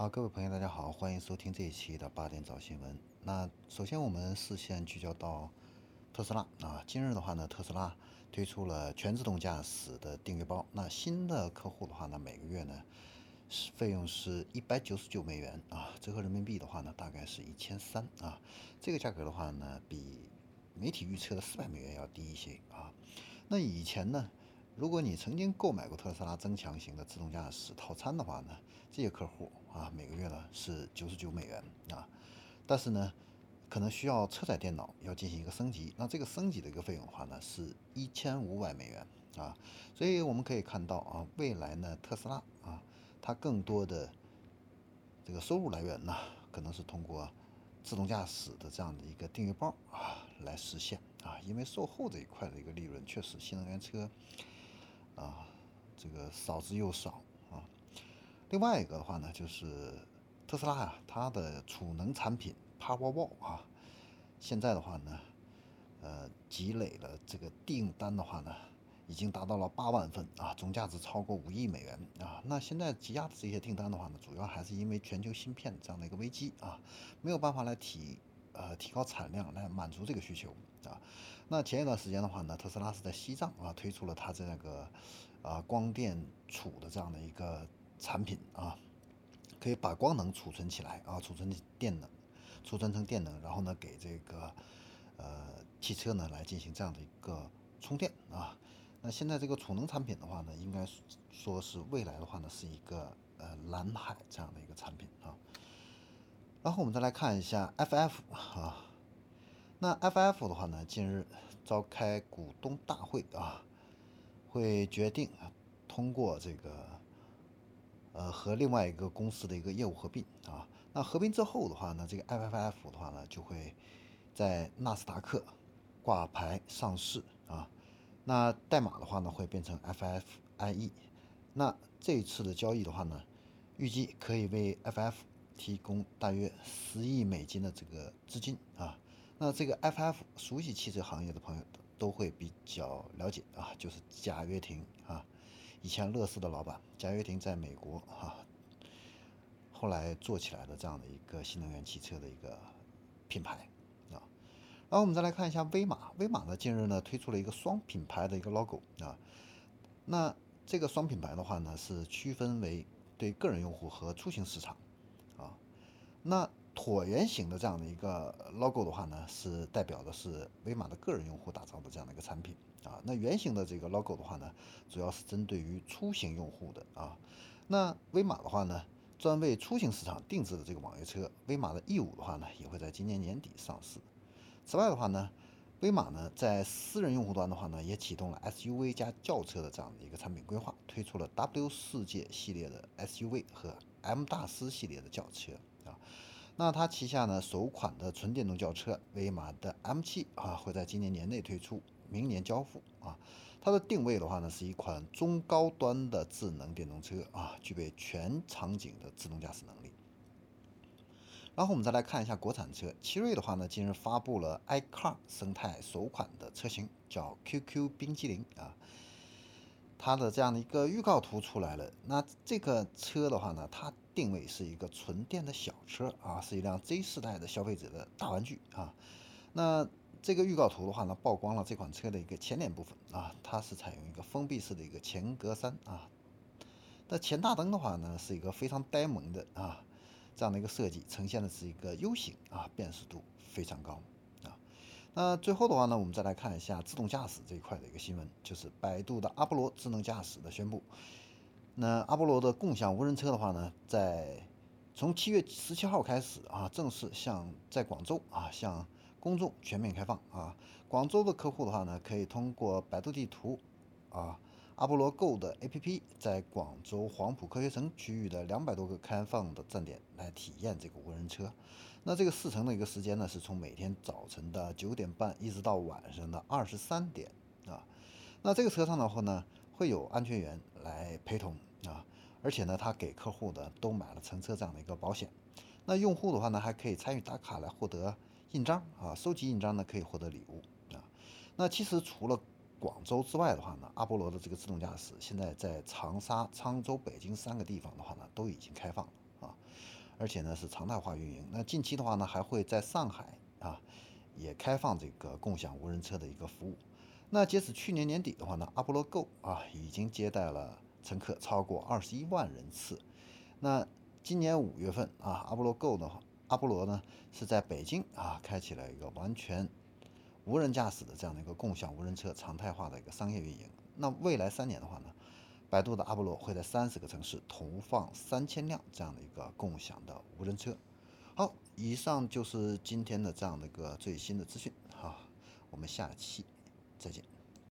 好，各位朋友，大家好，欢迎收听这一期的八点早新闻。那首先我们视线聚焦到特斯拉啊，今日的话呢，特斯拉推出了全自动驾驶的订阅包。那新的客户的话呢，每个月呢是费用是一百九十九美元啊，折合人民币的话呢，大概是一千三啊。这个价格的话呢，比媒体预测的四百美元要低一些啊。那以前呢？如果你曾经购买过特斯拉增强型的自动驾驶套餐的话呢，这些客户啊每个月呢是九十九美元啊，但是呢可能需要车载电脑要进行一个升级，那这个升级的一个费用的话呢是一千五百美元啊，所以我们可以看到啊未来呢特斯拉啊它更多的这个收入来源呢可能是通过自动驾驶的这样的一个订阅包啊来实现啊，因为售后这一块的一个利润确实新能源车。啊，这个少之又少啊。另外一个的话呢，就是特斯拉啊，它的储能产品 Powerwall 啊，现在的话呢，呃，积累了这个订单的话呢，已经达到了八万份啊，总价值超过五亿美元啊。那现在积压的这些订单的话呢，主要还是因为全球芯片这样的一个危机啊，没有办法来提呃提高产量来满足这个需求啊。那前一段时间的话呢，特斯拉是在西藏啊推出了它这个啊光电储的这样的一个产品啊，可以把光能储存起来啊，储存电能，储存成电能，然后呢给这个呃汽车呢来进行这样的一个充电啊。那现在这个储能产品的话呢，应该说是未来的话呢是一个呃蓝海这样的一个产品啊。然后我们再来看一下 FF 啊。那 FF 的话呢，近日召开股东大会啊，会决定通过这个呃和另外一个公司的一个业务合并啊。那合并之后的话呢，这个 FFF 的话呢，就会在纳斯达克挂牌上市啊。那代码的话呢，会变成 FFIE。那这一次的交易的话呢，预计可以为 FF 提供大约十亿美金的这个资金啊。那这个 FF 熟悉汽车行业的朋友都会比较了解啊，就是贾跃亭啊，以前乐视的老板贾跃亭在美国啊，后来做起来的这样的一个新能源汽车的一个品牌啊。然后我们再来看一下威马，威马呢近日呢推出了一个双品牌的一个 logo 啊。那这个双品牌的话呢是区分为对个人用户和出行市场啊。那椭圆形的这样的一个 logo 的话呢，是代表的是威马的个人用户打造的这样的一个产品啊。那圆形的这个 logo 的话呢，主要是针对于出行用户的啊。那威马的话呢，专为出行市场定制的这个网约车，威马的 E 五的话呢，也会在今年年底上市。此外的话呢，威马呢在私人用户端的话呢，也启动了 SUV 加轿车的这样的一个产品规划，推出了 W 世界系列的 SUV 和 M 大师系列的轿车。那它旗下呢首款的纯电动轿车威马的 M7 啊，会在今年年内推出，明年交付啊。它的定位的话呢，是一款中高端的智能电动车啊，具备全场景的自动驾驶能力。然后我们再来看一下国产车，奇瑞的话呢，近日发布了 iCar 生态首款的车型，叫 QQ 冰激凌啊。它的这样的一个预告图出来了，那这个车的话呢，它定位是一个纯电的小车啊，是一辆 Z 世代的消费者的大玩具啊。那这个预告图的话呢，曝光了这款车的一个前脸部分啊，它是采用一个封闭式的一个前格栅啊。那前大灯的话呢，是一个非常呆萌的啊这样的一个设计，呈现的是一个 U 型啊，辨识度非常高啊。那最后的话呢，我们再来看一下自动驾驶这一块的一个新闻，就是百度的阿波罗智能驾驶的宣布。那阿波罗的共享无人车的话呢，在从七月十七号开始啊，正式向在广州啊向公众全面开放啊。广州的客户的话呢，可以通过百度地图啊。阿波罗 Go 的 APP 在广州黄埔科学城区域的两百多个开放的站点来体验这个无人车。那这个试乘的一个时间呢，是从每天早晨的九点半一直到晚上的二十三点啊。那这个车上的话呢，会有安全员来陪同啊，而且呢，他给客户的都买了乘车这样的一个保险。那用户的话呢，还可以参与打卡来获得印章啊，收集印章呢可以获得礼物啊。那其实除了广州之外的话呢，阿波罗的这个自动驾驶现在在长沙、沧州、北京三个地方的话呢，都已经开放了啊。而且呢是常态化运营。那近期的话呢，还会在上海啊也开放这个共享无人车的一个服务。那截止去年年底的话呢，阿波罗 Go 啊已经接待了乘客超过二十一万人次。那今年五月份啊，阿波罗 Go 的话，阿波罗呢是在北京啊开启了一个完全无人驾驶的这样的一个共享无人车常态化的一个商业运营。那未来三年的话呢？百度的阿波罗会在三十个城市投放三千辆这样的一个共享的无人车。好，以上就是今天的这样的一个最新的资讯。好，我们下期再见。